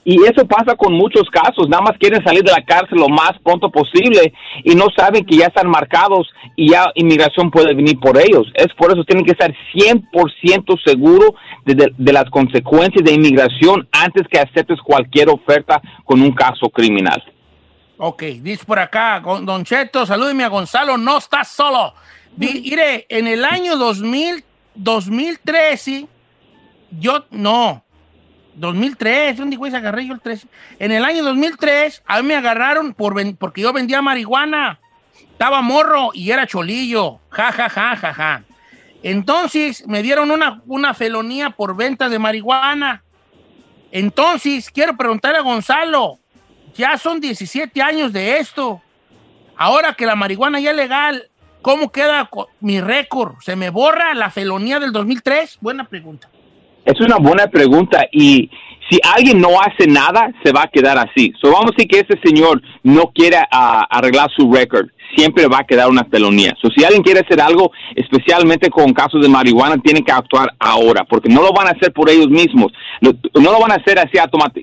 Y eso pasa con muchos casos, nada más quieren salir de la cárcel lo más pronto posible y no saben que ya están marcados y ya inmigración puede venir por ellos. Es por eso tienen que estar 100% seguros de, de- de las consecuencias de inmigración antes que aceptes cualquier oferta con un caso criminal. Ok, dice por acá, Don Cheto, salúdeme a Gonzalo, no estás solo. Mire, en el año 2000, 2013, yo, no, 2003, ¿dónde güey agarré yo el 13? En el año 2003, a mí me agarraron por porque yo vendía marihuana. Estaba morro y era cholillo. Ja, ja, ja, ja, ja. Entonces me dieron una, una felonía por venta de marihuana. Entonces, quiero preguntarle a Gonzalo, ya son 17 años de esto. Ahora que la marihuana ya es legal, ¿cómo queda mi récord? ¿Se me borra la felonía del 2003? Buena pregunta. Es una buena pregunta y si alguien no hace nada, se va a quedar así. So, vamos a decir que ese señor no quiere ah, arreglar su récord. Siempre va a quedar una felonía. So, si alguien quiere hacer algo, especialmente con casos de marihuana, tienen que actuar ahora, porque no lo van a hacer por ellos mismos. No lo van a hacer así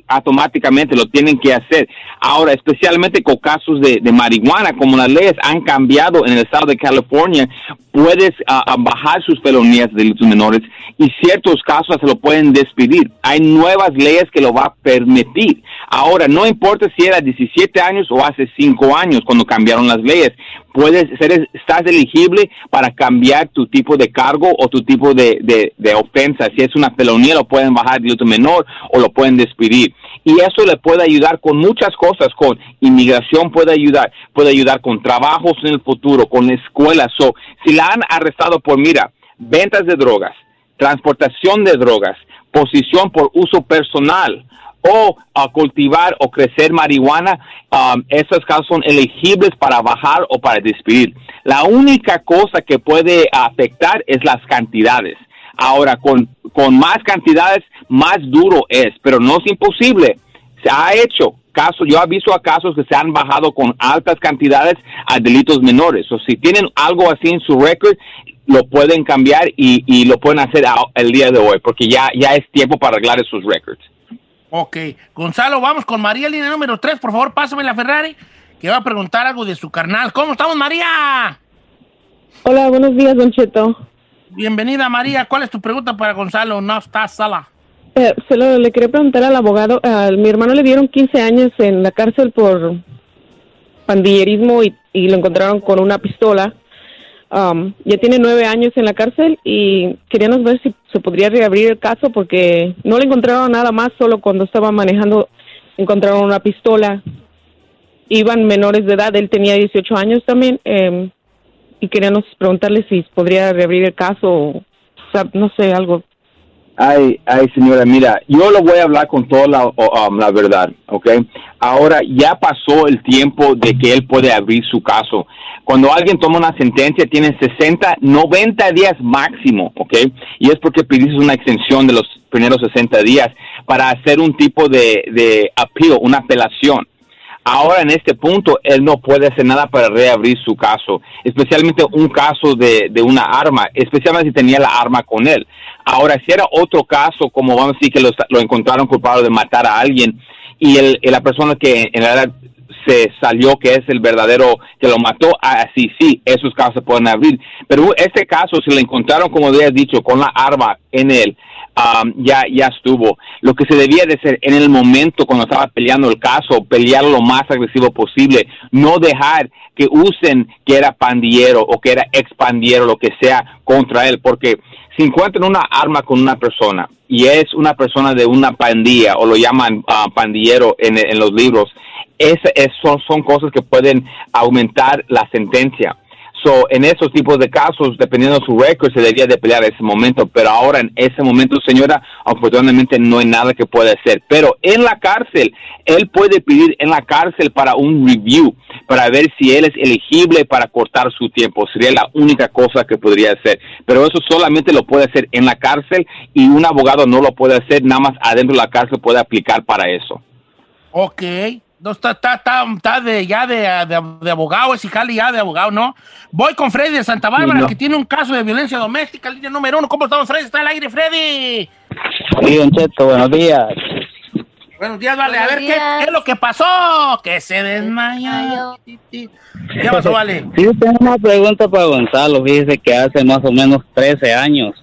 automáticamente, lo tienen que hacer. Ahora, especialmente con casos de, de marihuana, como las leyes han cambiado en el estado de California, puedes ah, ah, bajar sus felonías de delitos menores y ciertos casos se lo pueden despedir. Hay nuevas leyes que lo va a permitir. Ahora, no importa si era 17 años o hace 5 años cuando cambiaron las leyes, puedes ser, estás elegible para cambiar tu tipo de cargo o tu tipo de, de, ofensa. Si es una felonía, lo pueden bajar de delito menor o lo pueden despedir. Y eso le puede ayudar con muchas cosas, con inmigración puede ayudar, puede ayudar con trabajos en el futuro, con escuelas. So, si la han arrestado por, mira, ventas de drogas, transportación de drogas, posición por uso personal o a cultivar o crecer marihuana, um, esos casos son elegibles para bajar o para despedir. La única cosa que puede afectar es las cantidades. Ahora, con, con más cantidades, más duro es, pero no es imposible. Se ha hecho casos, yo he visto a casos que se han bajado con altas cantidades a delitos menores. O si tienen algo así en su récord, lo pueden cambiar y, y lo pueden hacer el día de hoy, porque ya, ya es tiempo para arreglar esos récords. Ok, Gonzalo, vamos con María, línea número 3. Por favor, pásame la Ferrari, que va a preguntar algo de su carnal. ¿Cómo estamos, María? Hola, buenos días, Don Cheto. Bienvenida, María. ¿Cuál es tu pregunta para Gonzalo? No está sala. Eh, solo le quería preguntar al abogado, a mi hermano le dieron 15 años en la cárcel por pandillerismo y, y lo encontraron con una pistola. Um, ya tiene nueve años en la cárcel y queríamos ver si se podría reabrir el caso porque no le encontraron nada más, solo cuando estaba manejando encontraron una pistola. Iban menores de edad, él tenía 18 años también eh, y queríamos preguntarle si podría reabrir el caso o sea, no sé, algo. Ay, ay, señora, mira, yo lo voy a hablar con toda la, um, la verdad, ¿ok? Ahora ya pasó el tiempo de que él puede abrir su caso. Cuando alguien toma una sentencia, tiene 60, 90 días máximo, ¿ok? Y es porque pediste una extensión de los primeros 60 días para hacer un tipo de, de una apelación. Ahora en este punto él no puede hacer nada para reabrir su caso, especialmente un caso de, de una arma, especialmente si tenía la arma con él. Ahora si era otro caso, como vamos a decir que lo, lo encontraron culpable de matar a alguien y el, la persona que en realidad se salió que es el verdadero que lo mató, así sí, esos casos se pueden abrir. Pero este caso, si le encontraron, como habías dicho, con la arma en él, um, ya, ya estuvo. Lo que se debía de hacer en el momento cuando estaba peleando el caso, pelear lo más agresivo posible, no dejar que usen que era pandillero o que era expandillero, lo que sea, contra él, porque si encuentran una arma con una persona y es una persona de una pandilla o lo llaman ah, pandillero en, en los libros, es, es- son, son cosas que pueden aumentar la sentencia. So, en esos tipos de casos, dependiendo de su récord, se debería de pelear ese momento, pero ahora en ese momento, señora, afortunadamente no hay nada que pueda hacer. Pero en la cárcel, él puede pedir en la cárcel para un review, para ver si él es elegible para cortar su tiempo. Sería la única cosa que podría hacer. Pero eso solamente lo puede hacer en la cárcel y un abogado no lo puede hacer, nada más adentro de la cárcel puede aplicar para eso. Ok. No, está, está, está, está de, ya de, de, de abogado, es Jali ya de abogado, ¿no? Voy con Freddy de Santa Bárbara, Sí, no. que tiene un caso de violencia doméstica, línea número uno. ¿Cómo estamos, Freddy? Está al aire, Freddy. Sí, Don Cheto, buenos días. Buenos días, vale. a ver, ¿qué, qué es lo que pasó? Que se desmayó. ¿Qué pasó, vale? Sí, tengo una pregunta para Gonzalo. Fíjese que hace más o menos 13 años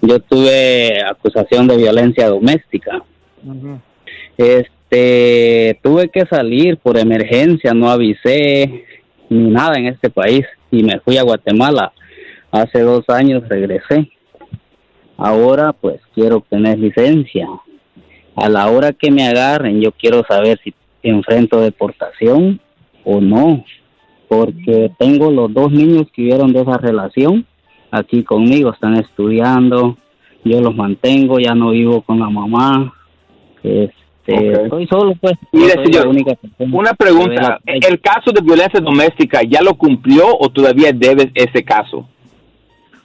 yo tuve acusación de violencia doméstica. Este, tuve que salir por emergencia, no avisé ni nada en este país y me fui a Guatemala. Hace dos años regresé. Ahora pues quiero obtener licencia. A la hora que me agarren yo quiero saber si enfrento deportación o no, porque tengo los dos niños que vieron de esa relación aquí conmigo, están estudiando, yo los mantengo, ya no vivo con la mamá, este, estoy solo pues. Mire, señor, única Una pregunta. ¿El caso de violencia doméstica ya lo cumplió o todavía debes ese caso?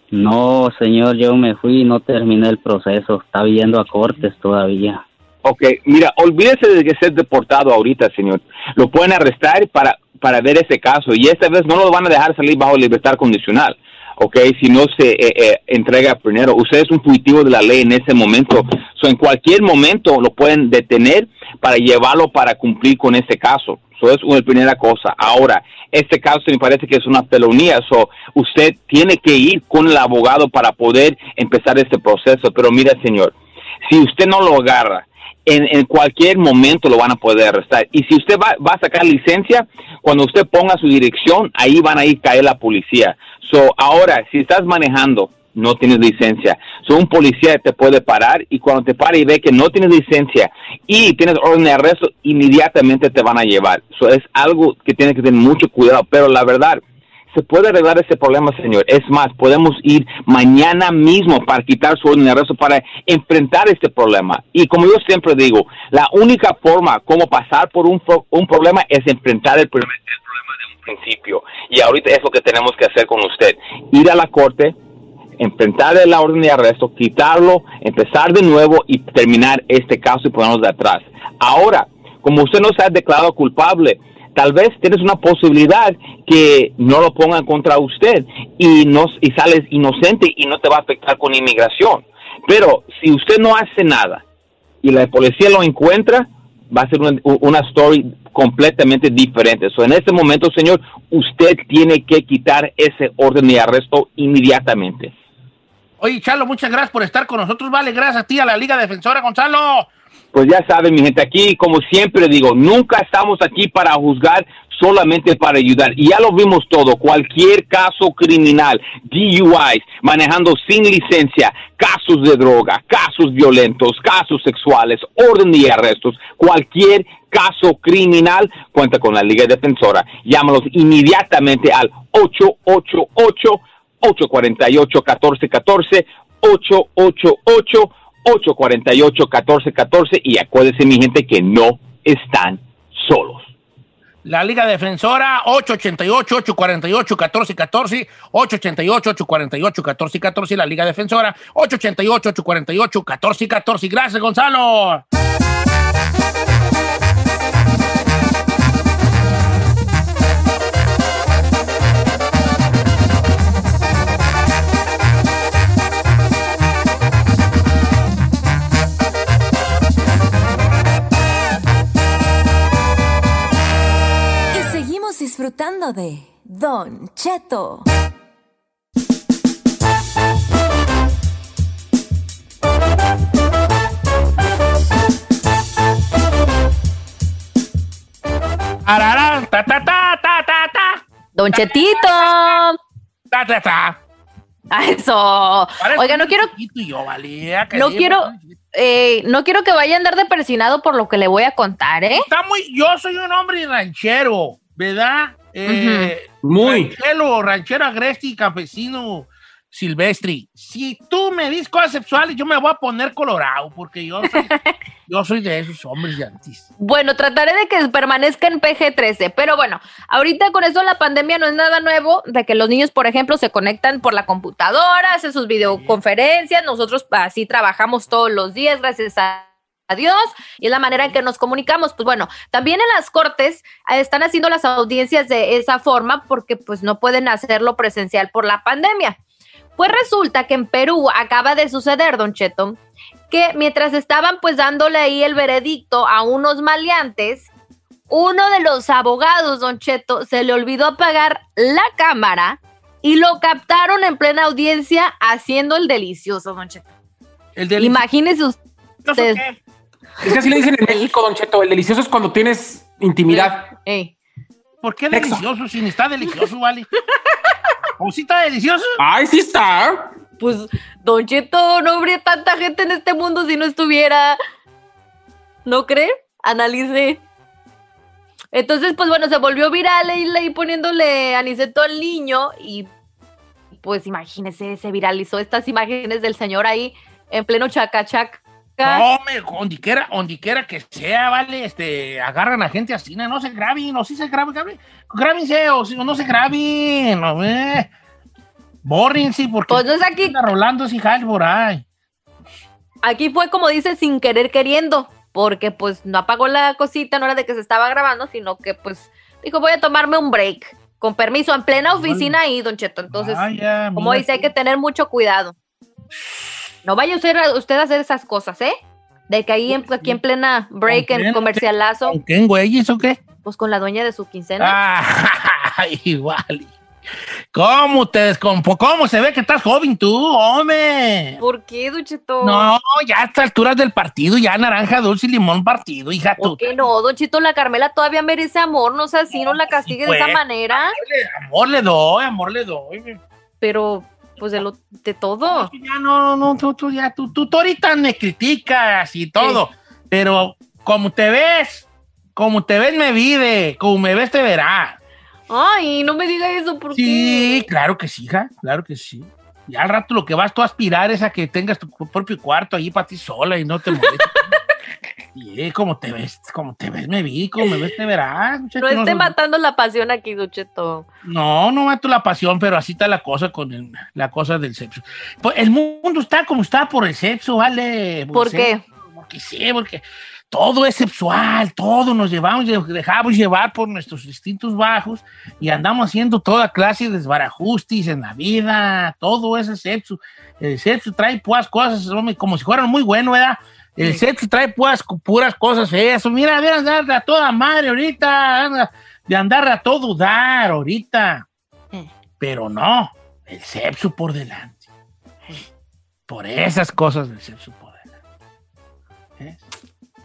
No, señor, yo me fui y no terminé el proceso, está viendo a cortes todavía. Ok, mira, olvídese de que ser deportado ahorita, señor. Lo pueden arrestar para para ver ese caso y esta vez no lo van a dejar salir bajo libertad condicional. ¿Ok? Si no se eh, eh, entrega primero. Usted es un fugitivo de la ley en ese momento. So, en cualquier momento lo pueden detener para llevarlo para cumplir con ese caso. Eso es una primera cosa. Ahora, este caso me parece que es una felonía. So, usted tiene que ir con el abogado para poder empezar este proceso. Pero mira, señor, si usted no lo agarra, en, en cualquier momento lo van a poder arrestar. Y si usted va, va a sacar licencia, cuando usted ponga su dirección, ahí van a ir caer la policía. So, ahora, si estás manejando, no tienes licencia. So, un policía te puede parar y cuando te para y ve que no tienes licencia y tienes orden de arresto, inmediatamente te van a llevar. So, es algo que tiene que tener mucho cuidado. Pero la verdad, se puede arreglar ese problema, señor. Es más, podemos ir mañana mismo para quitar su orden de arresto para enfrentar este problema. Y como yo siempre digo, la única forma como pasar por un, un problema es enfrentar el problema, el problema de un principio. Y ahorita es lo que tenemos que hacer con usted. Ir a la corte, enfrentar la orden de arresto, quitarlo, empezar de nuevo y terminar este caso y ponernos de atrás. Ahora, como usted no se ha declarado culpable, tal vez tienes una posibilidad que no lo pongan contra usted y, no, y sales inocente y no te va a afectar con inmigración. Pero si usted no hace nada y la policía lo encuentra, va a ser una, una story completamente diferente. So, en este momento, señor, usted tiene que quitar ese orden de arresto inmediatamente. Oye, Chalo, muchas gracias por estar con nosotros. Vale, gracias a ti, a la Liga Defensora, Gonzalo. Pues ya saben, mi gente, aquí, como siempre digo, nunca estamos aquí para juzgar, solamente para ayudar. Y ya lo vimos todo, cualquier caso criminal, DUIs, manejando sin licencia, casos de droga, casos violentos, casos sexuales, orden de arrestos, cualquier caso criminal, cuenta con la Liga Defensora. Llámalos inmediatamente al 888 848-1414, 888-848-1414 y acuérdense mi gente que no están solos. La Liga Defensora, 888-848-1414, 888-848-1414, la Liga Defensora, 888-848-1414. Gracias, Gonzalo. De Don Cheto. Ararán, ta, ta, ta, ta, ta, ta. Don Chetito. Ta, ta, ta. A eso. Oiga, no quiero, chiquito y yo, valía, que no quiero, eh, no quiero que vaya a andar de persinado por lo que le voy a contar, ¿eh? Está muy, yo soy un hombre ranchero, ¿verdad? Eh, Muy. Ranchero, ranchero agresti, campesino, silvestre. Si tú me dices cosas sexuales, yo me voy a poner colorado, porque yo soy, yo soy de esos hombres de antes. Bueno, trataré de que permanezca en PG-13, pero bueno, ahorita con eso la pandemia no es nada nuevo, de que los niños, por ejemplo, se conectan por la computadora, hacen sus videoconferencias, nosotros así trabajamos todos los días, gracias a a Dios, y es la manera en que nos comunicamos. Pues bueno, también en las cortes eh, están haciendo las audiencias de esa forma porque pues no pueden hacerlo presencial por la pandemia. Pues resulta que en Perú acaba de suceder, Don Cheto, que mientras estaban pues dándole ahí el veredicto a unos maleantes, uno de los abogados, Don Cheto, se le olvidó apagar la cámara y lo captaron en plena audiencia haciendo el delicioso, Don Cheto. El del Imagínese usted. Es que así le dicen en México, Don Cheto. El delicioso es cuando tienes intimidad. Ey. ¿Por qué delicioso? Si ni está delicioso, vale. ¿O sí está delicioso? Ay, sí está. Pues, Don Cheto, no habría tanta gente en este mundo si no estuviera. ¿No cree? Analice. Entonces, pues bueno, se volvió viral y ahí poniéndole aniceto al niño y pues imagínese, se viralizó estas imágenes del señor ahí en pleno chacachac. No, me, ondiquera, ondiquera que sea, vale, este, agarran a gente así, no se graben, o sí se graben, graben, grábense, o si no se graben, no, eh. Bórrense, porque Pues no es aquí. anda rolando ese jal por ahí. Aquí fue como dice, sin querer queriendo, porque pues no apagó la cosita, no era de que se estaba grabando, sino que pues Dijo, voy a tomarme un break. Con permiso, en plena oficina ahí, Don Cheto. Entonces, Vaya, como dice, hay que tener mucho cuidado. No vaya usted, a- usted a hacer esas cosas, ¿eh? De que ahí en, aquí en plena break, ¿Con en quién? comercialazo, ¿Con quién, güey? ¿Eso qué? pues con la dueña de su quincena. Ah, igual. ¿Cómo te descompo? ¿Cómo se ve que estás joven tú, hombre? ¿Por qué, Don Cheto? No, ya a estas alturas del partido, ya naranja, dulce y limón partido, hija tú. ¿Por qué no, Don Chito? La Carmela todavía merece amor, no sea así, no la castigue de esa manera. Amor le doy, amor le doy. Pero, pues de, lo, de todo. Ya no, no, tú, tú, ya, tú, tú, tú ahorita me criticas y todo, pero como te ves, como te ves me vive, como me ves te verás. Ay, no me diga eso, ¿por Sí, qué? claro que sí, hija, claro que sí. Y al rato lo que vas tú a aspirar es a que tengas tu propio cuarto ahí para ti sola y no te molestes. Eh, como te ves, como te ves me vi, como me ves te verás. muchacho, No esté soy- matando la pasión aquí, Don Cheto. No, no mato la pasión, pero así está la cosa con el- la cosa del sexo. Pues el mundo está como está por el sexo, ¿vale? ¿Por el qué? sexo, Porque sí, porque todo es sexual, todo nos llevamos, dejamos llevar por nuestros instintos bajos y andamos haciendo toda clase de desbarajustis en la vida, todo ese sexo. El sexo trae puras cosas, como si fueran muy bueno, ¿verdad? El sexo trae puras, puras cosas feas. Mira, mira, andar a toda madre ahorita, anda, de andar a todo dar ahorita. Pero no, el sexo por delante. Por esas cosas del sexo por delante.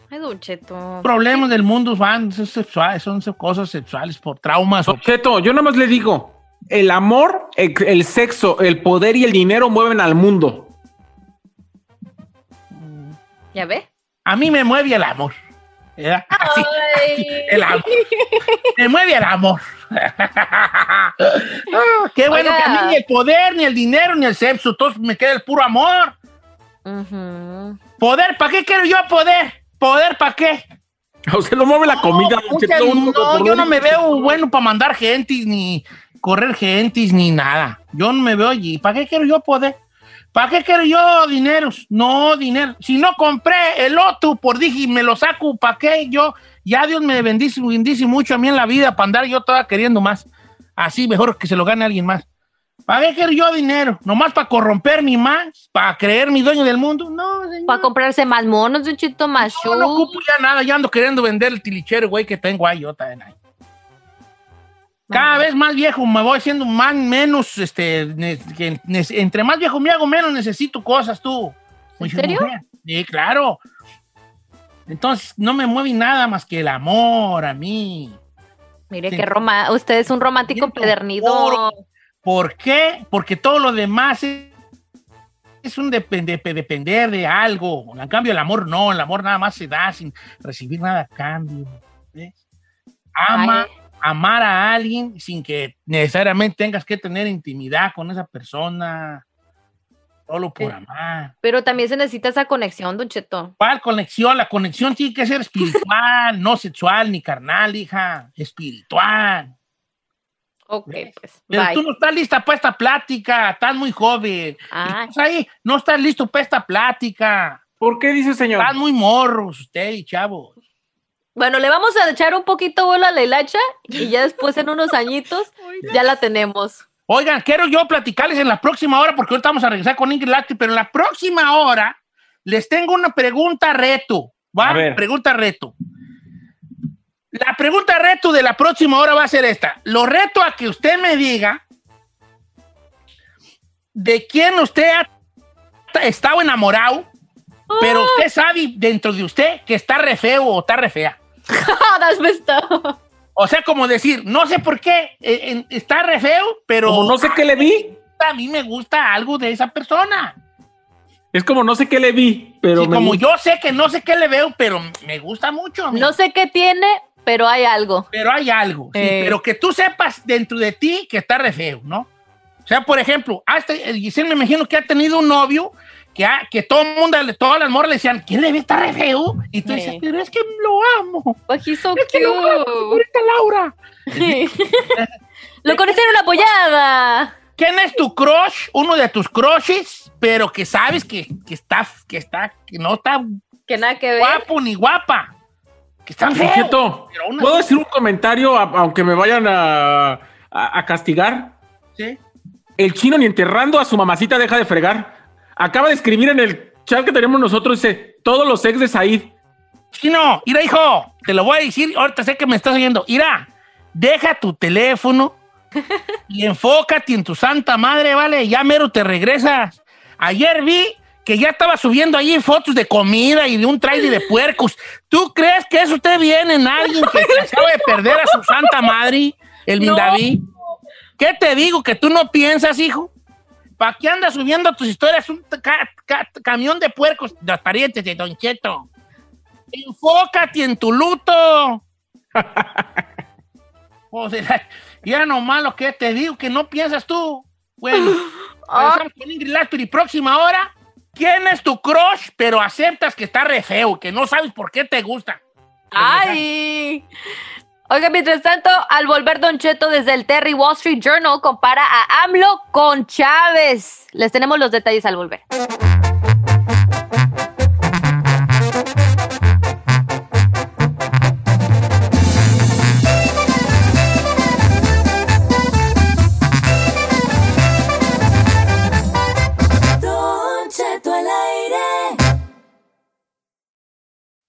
Ay, Don Cheto. Problemas del mundo van, son sexuales, son cosas sexuales por traumas. Don Cheto, yo nada más le digo, el amor, el, el sexo, el poder y el dinero mueven al mundo. ¿Ya ve? A mí me mueve el amor. ¿verdad? Así, el amor. Me mueve el amor. Ah, qué bueno Oiga. que a mí ni el poder, ni el dinero, ni el sexo, entonces me queda el puro amor. Poder, ¿para qué quiero yo poder? ¿Poder para qué? A usted lo mueve la comida. No, por yo no me veo bueno para mandar gentis, ni correr gentis, ni nada. Yo no me veo allí. ¿Para qué quiero yo poder? ¿Para qué quiero yo dineros? No, dinero. Si no compré el otro por dije y me lo saco, ¿para qué? Yo, ya Dios me bendice, bendice mucho a mí en la vida para andar yo toda queriendo más. Así mejor que se lo gane alguien más. ¿Para qué quiero yo dinero? ¿Nomás para corromperme más? ¿Para creer mi dueño del mundo? No, señor. Para comprarse más monos, Don Cheto, más No, no ocupo ya nada, ya ando queriendo vender el tilichero, güey, que tengo ahí, yo también ahí. Cada vez más viejo me voy siendo más, menos, este, ne- que ne- entre más viejo me hago, menos necesito cosas tú. ¿En serio? Mujer. Sí, claro. Entonces, no me mueve nada más que el amor a mí. Mire Sí. qué roma usted es un romántico empedernido. ¿Por qué? Porque todo lo demás es, es un depende- depender de algo. En cambio, el amor no. El amor nada más se da sin recibir nada a cambio. ¿ves? Ama, amar a alguien sin que necesariamente tengas que tener intimidad con esa persona. Solo por Eh. amar. Pero también se necesita esa conexión, Don Cheto. ¿Cuál conexión? La conexión tiene que ser espiritual, no sexual ni carnal, hija. Espiritual. Ok, pues. Pero bye. tú no estás lista para esta plática, estás muy joven. Ay. Estás ahí, no estás listo para esta plática. ¿Por qué dice señor? Están muy morros usted y chavo. Bueno, le vamos a echar un poquito bola a la hilacha y ya después en unos añitos ya la tenemos. Oigan, quiero yo platicarles en la próxima hora, porque ahorita vamos a regresar con Ingrid Lacti, pero en la próxima hora les tengo una pregunta reto. ¿Va? A ver. Pregunta reto. La pregunta reto de la próxima hora va a ser esta. Lo reto a que usted me diga de quién usted ha estado enamorado, pero usted sabe dentro de usted que está re feo o está re fea. Das besto. O sea, como decir, no sé por qué eh, en- está re feo, pero Como no sé qué le vi. a mí me gusta algo de esa persona. Es como no sé qué le vi, pero Sí, me como gusta. yo sé que no sé qué le veo, pero me gusta mucho. a mí. No sé qué tiene, pero hay algo. Pero hay algo, sí, Eh. pero que tú sepas dentro de ti que está re feo, ¿no? O sea, por ejemplo, hasta el Giselle me imagino que ha tenido un novio que, ha- que todo el mundo, todas las morras le decían, ¿quién le ve está re feo? Y tú dices, pero es que lo amo. Pues he's so Es que lo amo, señorita Laura. Lo conocí en una apoyada. ¿Quién es tu crush? Uno de tus crushes, pero que sabes que, que está, que está, que no está Que nada que ver. guapo ni guapa. Que están Don feos. ¿puedo decir un comentario aunque me vayan a, a- a castigar? Sí. El chino ni enterrando a su mamacita deja de fregar. Acaba de escribir en el chat que tenemos nosotros, dice, todos los ex de Said. Chino, mira, hijo, te lo voy a decir, ahorita sé que me estás oyendo. Mira, deja tu teléfono y enfócate en tu santa madre, ¿vale? Ya mero te regresas. Ayer vi que ya estaba subiendo allí fotos de comida y de un trailer de puercos. ¿Tú crees que eso esté bien en alguien que se acaba de perder a su santa madre, el No. David? ¿Qué te digo que tú no piensas, hijo? ¿Para qué andas subiendo tus historias un ca- ca- camión de puercos? Los parientes de Don Cheto. Enfócate en tu luto. Joder, ya nomás lo que te digo, que no piensas tú. Bueno, regresamos con Ingrid Laspiri. Próxima hora, ¿quién es tu crush, pero aceptas que está re feo, que no sabes por qué te gusta? ¡Ay! Oiga, mientras tanto, al volver Don Cheto desde el Terry Wall Street Journal compara a AMLO con Chávez. Les tenemos los detalles al volver.